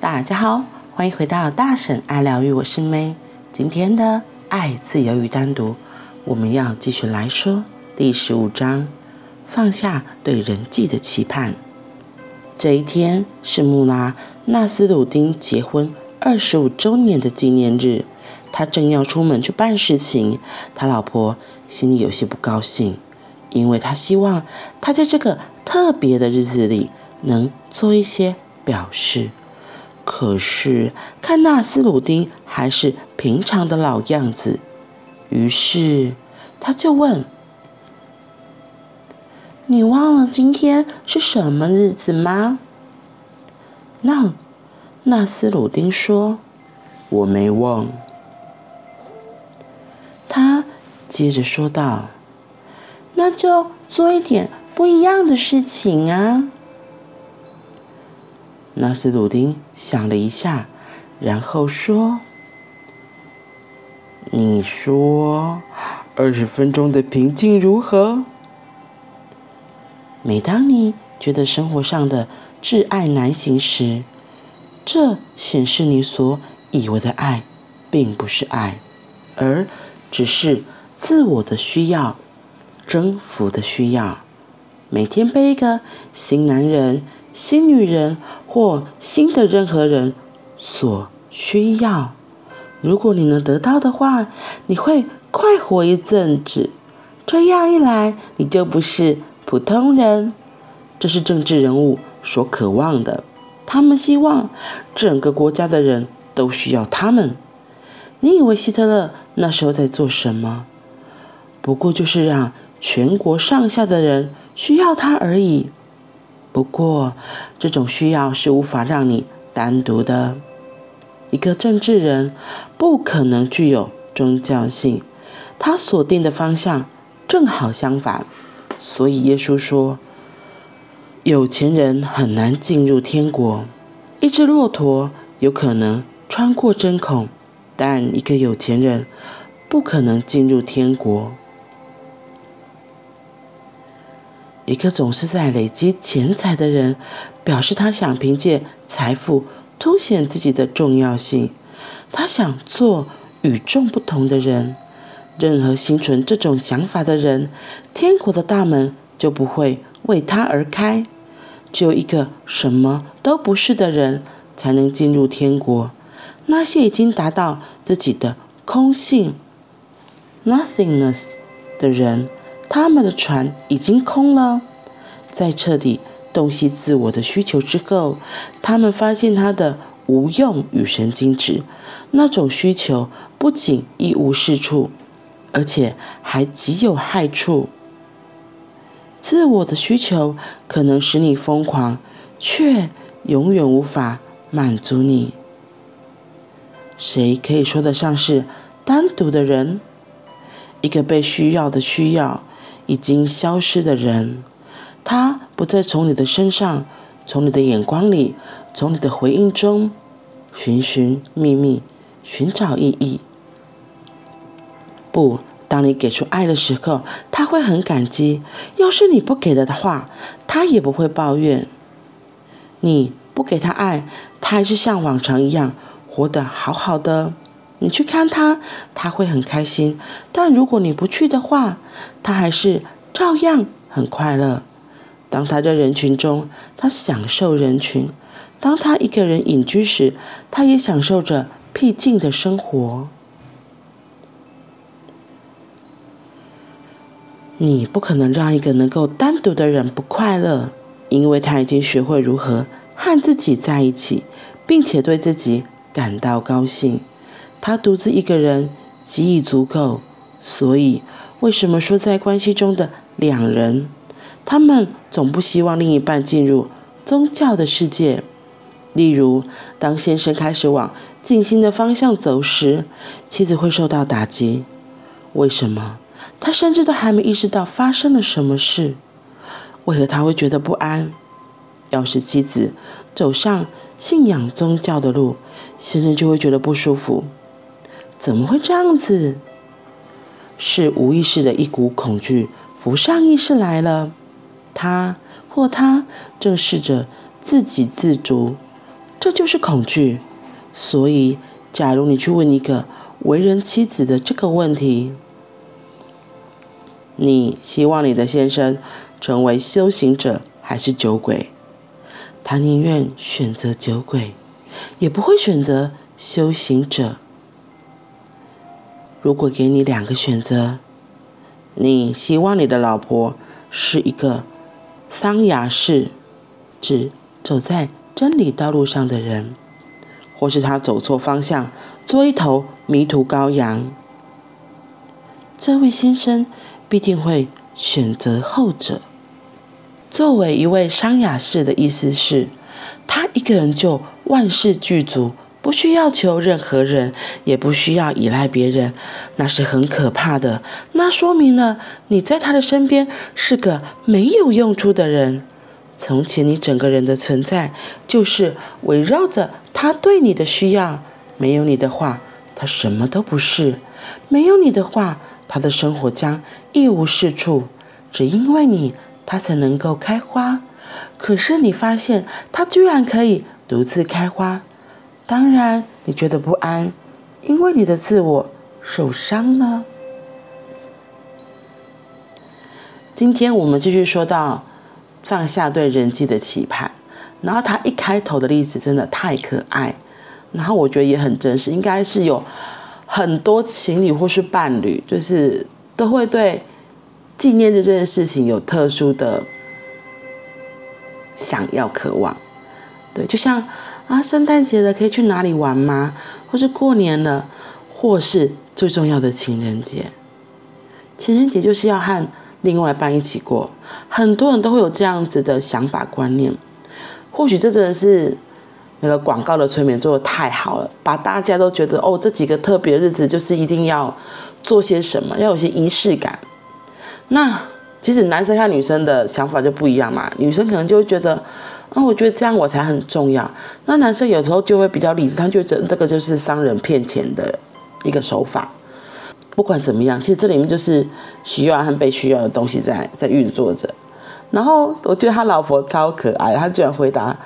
大家好，欢迎回到大婶爱疗愈，我是 May。今天的爱、自由与单独，我们要继续来说第十五章：放下对人际的期盼。这一天是穆拉纳斯鲁丁结婚二十五周年的纪念日，他正要出门去办事情，他老婆心里有些不高兴，因为他希望他在这个特别的日子里能做一些表示。可是看纳斯鲁丁还是平常的老样子，于是他就问：“你忘了今天是什么日子吗？”那纳斯鲁丁说：“我没忘。”他接着说道：“那就做一点不一样的事情啊。”纳斯鲁丁想了一下，然后说：“你说，二十分钟的平静如何？每当你觉得生活上的挚爱难行时，这显示你所以为的爱，并不是爱，而只是自我的需要，征服的需要。每天背一个新男人。”新女人或新的任何人所需要，如果你能得到的话，你会快活一阵子。这样一来，你就不是普通人。这是政治人物所渴望的。他们希望整个国家的人都需要他们。你以为希特勒那时候在做什么？不过就是让全国上下的人需要他而已。不过，这种需要是无法让你单独的。一个政治人不可能具有宗教性，他锁定的方向正好相反。所以耶稣说，有钱人很难进入天国。一只骆驼有可能穿过针孔，但一个有钱人不可能进入天国。一个总是在累积钱财的人，表示他想凭借财富凸显自己的重要性。他想做与众不同的人。任何心存这种想法的人，天国的大门就不会为他而开。只有一个什么都不是的人，才能进入天国。那些已经达到自己的空性 （nothingness） 的人。他们的船已经空了，在彻底洞悉自我的需求之后，他们发现他的无用与神经质。那种需求不仅一无是处，而且还极有害处。自我的需求可能使你疯狂，却永远无法满足你。谁可以说得上是单独的人？一个被需要的需要。已经消失的人，他不再从你的身上，从你的眼光里，从你的回应中寻寻觅觅，寻找意义。不，当你给出爱的时候，他会很感激；要是你不给了的话，他也不会抱怨。你不给他爱，他还是像往常一样活得好好的。你去看他，他会很开心；但如果你不去的话，他还是照样很快乐。当他在人群中，他享受人群；当他一个人隐居时，他也享受着僻静的生活。你不可能让一个能够单独的人不快乐，因为他已经学会如何和自己在一起，并且对自己感到高兴。他独自一个人极已足够，所以为什么说在关系中的两人，他们总不希望另一半进入宗教的世界？例如，当先生开始往静心的方向走时，妻子会受到打击。为什么？他甚至都还没意识到发生了什么事。为何他会觉得不安？要是妻子走上信仰宗教的路，先生就会觉得不舒服。怎么会这样子？是无意识的一股恐惧浮上意识来了。他或她正试着自给自足，这就是恐惧。所以，假如你去问一个为人妻子的这个问题，你希望你的先生成为修行者还是酒鬼？他宁愿选择酒鬼，也不会选择修行者。如果给你两个选择，你希望你的老婆是一个桑雅士，指走在真理道路上的人，或是他走错方向，做一头迷途羔羊？这位先生必定会选择后者。作为一位桑雅士的意思是，他一个人就万事俱足，不需要求任何人，也不需要依赖别人，那是很可怕的。那说明了你在他的身边是个没有用处的人。从前你整个人的存在就是围绕着他对你的需要，没有你的话，他什么都不是；没有你的话，他的生活将一无是处。只因为你。他才能够开花，可是你发现他居然可以独自开花，当然你觉得不安，因为你的自我受伤了。今天我们继续说到放下对人际的期盼，然后他一开头的例子真的太可爱，然后我觉得也很真实，应该是有很多情侣或是伴侣，就是都会对。纪念日这件事情有特殊的想要、渴望，对，就像啊，圣诞节了，可以去哪里玩吗？或是过年了，或是最重要的情人节。情人节就是要和另外一半一起过，很多人都会有这样子的想法观念。或许这真的是那个广告的催眠做得太好了，把大家都觉得哦，这几个特别日子就是一定要做些什么，要有些仪式感。那其实男生和女生的想法就不一样嘛，女生可能就会觉得，啊，我觉得这样我才很重要。那男生有时候就会比较理智，他觉得这个就是商人骗钱的一个手法。不管怎么样，其实这里面就是需要和被需要的东西在在运作着。然后我觉得他老婆超可爱，他居然回答，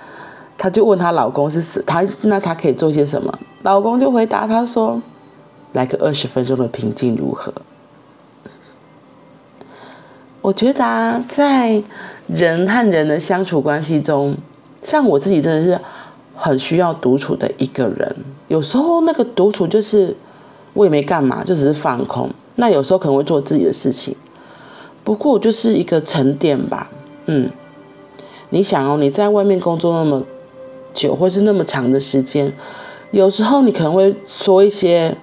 他就问他老公是死，他那他可以做些什么？老公就回答他说，来个二十分钟的平静如何？我觉得啊，在人和人的相处关系中，像我自己真的是很需要独处的一个人。有时候那个独处就是我也没干嘛，就只是放空。那有时候可能会做自己的事情，不过就是一个沉淀吧。嗯，你想哦，你在外面工作那么久，或是那么长的时间，有时候你可能会说一些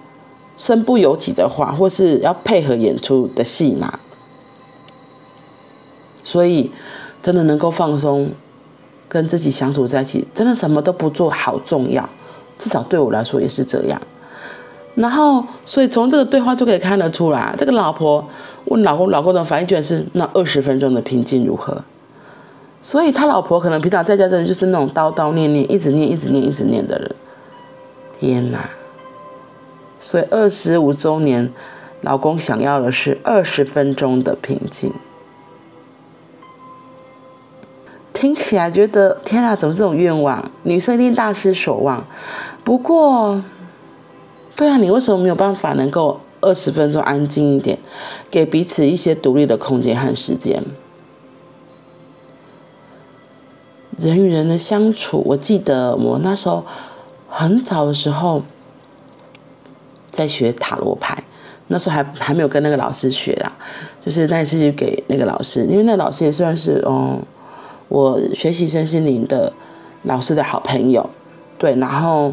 身不由己的话，或是要配合演出的戏码。所以，真的能够放松，跟自己相处在一起，真的什么都不做好重要。至少对我来说也是这样。然后，所以从这个对话就可以看得出来，这个老婆问老公，老公的反应居然是那二十分钟的平静如何？所以他老婆可能平常在家真的就是那种叨叨念念，一直念，一直念，一直念的人。天哪！所以二十五周年，老公想要的是二十分钟的平静。听起来觉得天啊，怎么这种愿望？女生一定大失所望。不过，对啊，你为什么没有办法能够二十分钟安静一点，给彼此一些独立的空间和时间？人与人的相处，我记得我那时候很早的时候在学塔罗牌，那时候还还没有跟那个老师学啊，就是那一次去给那个老师，因为那个老师也算是嗯。我学习身心灵的老师的好朋友，对，然后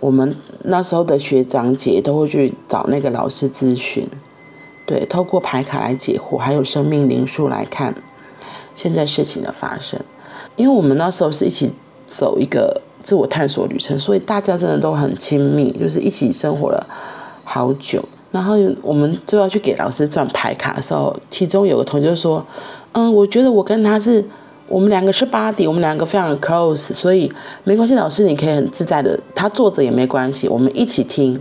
我们那时候的学长姐都会去找那个老师咨询，对，透过牌卡来解惑，还有生命灵数来看现在事情的发生。因为我们那时候是一起走一个自我探索旅程，所以大家真的都很亲密，就是一起生活了好久。然后我们就要去给老师转牌卡的时候，其中有个同学就说：“嗯，我觉得我跟他是。”我们两个是 buddy，我们两个非常 close，所以没关系，老师你可以很自在的，他坐着也没关系，我们一起听。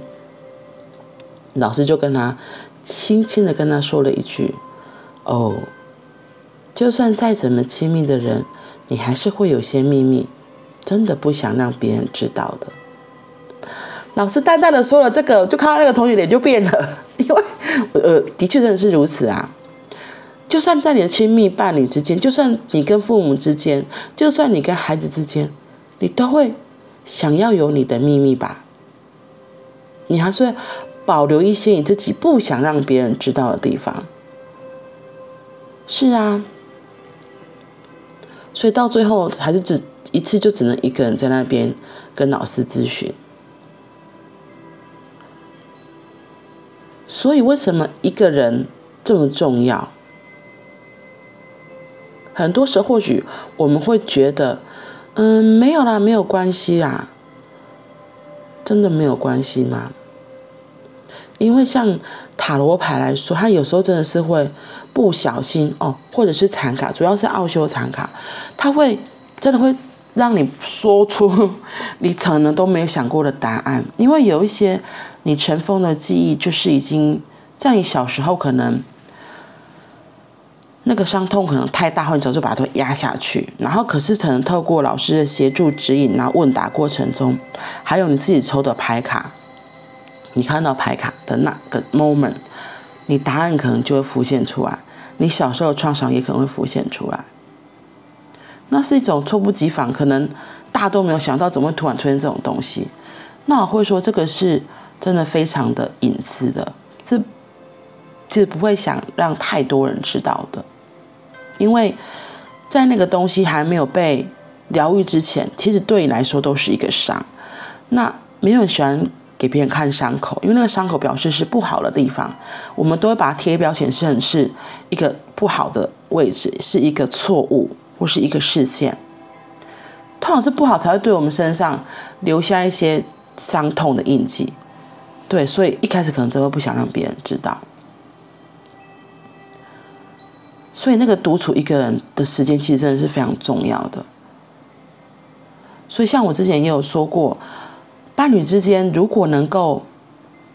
老师就跟他轻轻的跟他说了一句：“哦，就算再怎么亲密的人，你还是会有些秘密，真的不想让别人知道的。老师淡淡的说了这个，就看到那个同学脸就变了，因为呃，的确真的是如此啊。就算在你的亲密伴侣之间，就算你跟父母之间，就算你跟孩子之间，你都会想要有你的秘密吧？你还是会保留一些你自己不想让别人知道的地方。是啊，所以到最后还是只一次就只能一个人在那边跟老师咨询。所以，为什么一个人这么重要？很多时候，或许我们会觉得，嗯，没有啦，没有关系啦，真的没有关系吗？因为像塔罗牌来说，它有时候真的是会不小心哦，或者是残卡，主要是奥修残卡，它会真的会让你说出你可能都没有想过的答案，因为有一些。你尘封的记忆，就是已经在你小时候可能那个伤痛可能太大，或者早就把它压下去。然后，可是可能透过老师的协助指引，然后问答过程中，还有你自己抽的牌卡，你看到牌卡的那个 moment，你答案可能就会浮现出来。你小时候的创伤也可能会浮现出来。那是一种猝不及防，可能大家都没有想到，怎么会突然出现这种东西？那我会说，这个是。真的非常的隐私的，这其实不会想让太多人知道的，因为在那个东西还没有被疗愈之前，其实对你来说都是一个伤。那没有人喜欢给别人看伤口，因为那个伤口表示是不好的地方，我们都会把它贴标签，成是一个不好的位置，是一个错误或是一个事件。通常是不好才会对我们身上留下一些伤痛的印记。对，所以一开始可能真的不想让别人知道，所以那个独处一个人的时间其实真的是非常重要的。所以像我之前也有说过，伴侣之间如果能够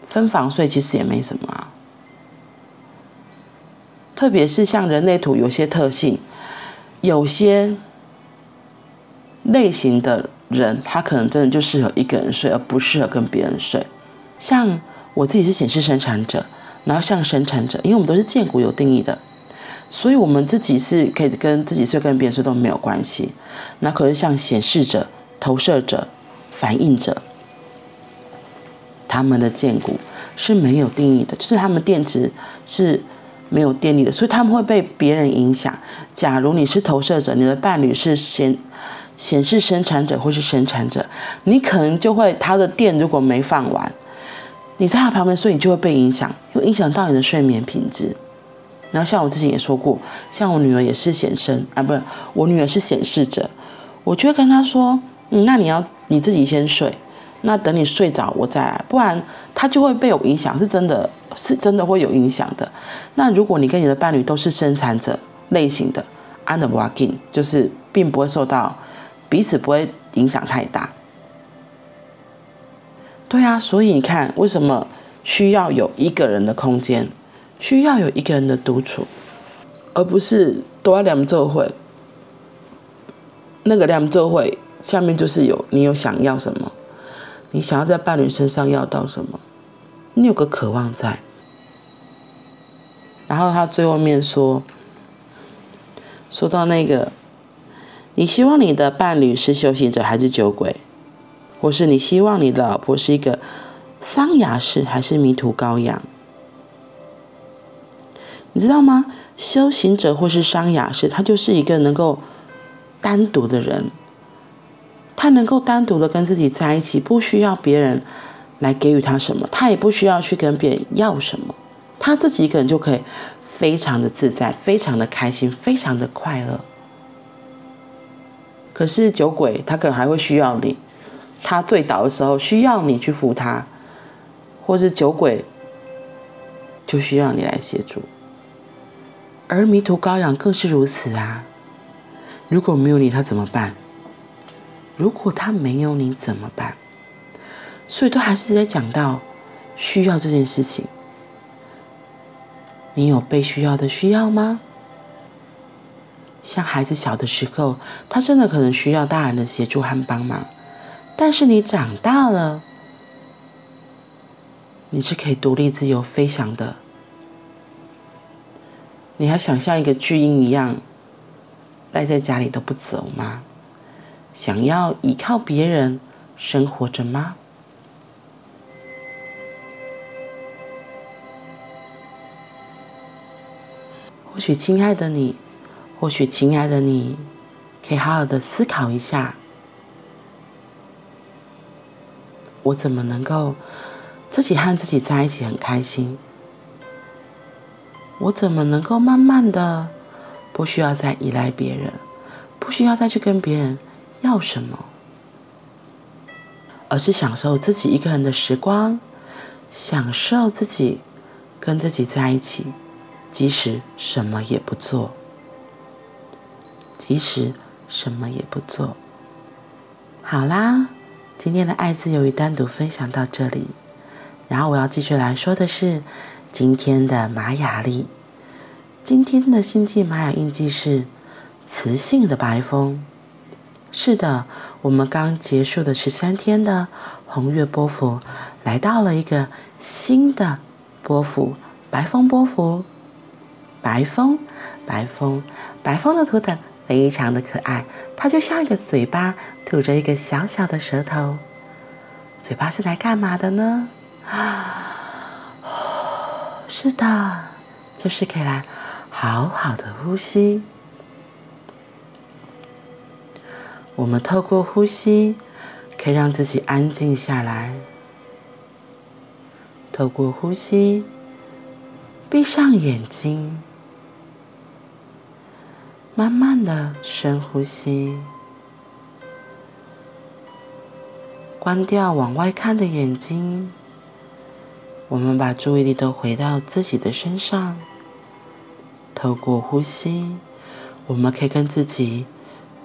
分房睡，其实也没什么啊。特别是像人类图有些特性，有些类型的人，他可能真的就适合一个人睡，而不适合跟别人睡。像我自己是显示生产者，然后像生产者，因为我们都是荐骨有定义的，所以我们自己是可以跟自己睡，跟别人睡都没有关系。那可是像显示者、投射者、反应者，他们的荐骨是没有定义的，就是他们电池是没有电力的，所以他们会被别人影响。假如你是投射者，你的伴侣是显显示生产者或是生产者，你可能就会他的电如果没放完。你在他旁边睡，你就会被影响，会影响到你的睡眠品质。然后像我之前也说过，像我女儿也是显生啊，不是，我女儿是显示者，我就会跟她说，嗯，那你要你自己先睡，那等你睡着我再来，不然她就会被我影响，是真的，是真的会有影响的。那如果你跟你的伴侣都是生产者类型的，and walking，就是并不会受到彼此不会影响太大。对啊，所以你看，为什么需要有一个人的空间，需要有一个人的独处，而不是多两座会。那个两座会下面就是有你有想要什么，你想要在伴侣身上要到什么，你有个渴望在。然后他最后面说，说到那个，你希望你的伴侣是修行者还是酒鬼？或是你希望你的老婆是一个桑雅士还是迷途羔羊？你知道吗？修行者或是商雅士，他就是一个能够单独的人，他能够单独的跟自己在一起，不需要别人来给予他什么，他也不需要去跟别人要什么，他自己一个人就可以非常的自在，非常的开心，非常的快乐。可是酒鬼，他可能还会需要你。他醉倒的时候需要你去扶他，或是酒鬼就需要你来协助，而迷途羔羊更是如此啊！如果没有你，他怎么办？如果他没有你怎么办？所以都还是在讲到需要这件事情。你有被需要的需要吗？像孩子小的时候，他真的可能需要大人的协助和帮忙。但是你长大了，你是可以独立自由飞翔的。你还想像一个巨婴一样待在家里都不走吗？想要依靠别人生活着吗？或许，亲爱的你，或许，亲爱的你，可以好好的思考一下：我怎么能够自己和自己在一起很开心？我怎么能够慢慢的不需要再依赖别人，不需要再去跟别人要什么，而是享受自己一个人的时光，享受自己跟自己在一起。即使什么也不做，即使什么也不做。好啦，今天的爱自由语单独分享到这里。然后我要继续来说的是今天的玛雅历。今天的星际玛雅印记是磁性的白风。是的，我们刚结束的十三天的红月波符，来到了一个新的波符——白风波符。白风，白风，白风的图腾非常的可爱，它就像一个嘴巴，吐着一个小小的舌头。嘴巴是来干嘛的呢？啊，是的，就是可以来好好的呼吸。我们透过呼吸，可以让自己安静下来。透过呼吸，闭上眼睛。慢慢的深呼吸，关掉往外看的眼睛。我们把注意力都回到自己的身上。透过呼吸，我们可以跟自己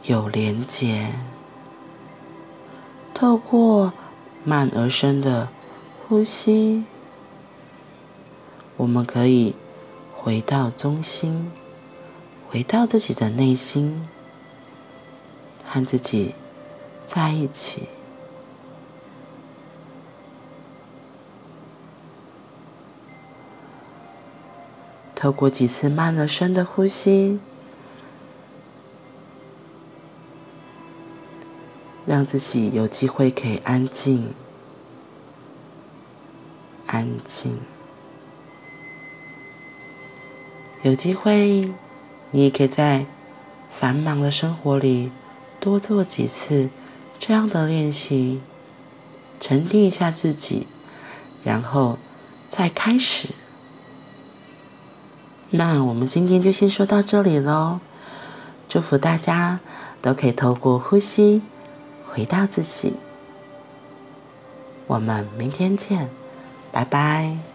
有连结。透过慢而深的呼吸，我们可以回到中心。回到自己的内心，和自己在一起。透过几次慢而深的呼吸，让自己有机会可以安静、安静，有机会。你也可以在繁忙的生活里多做几次这样的练习，沉淀一下自己，然后再开始。那我们今天就先说到这里喽。祝福大家都可以透过呼吸回到自己。我们明天见，拜拜。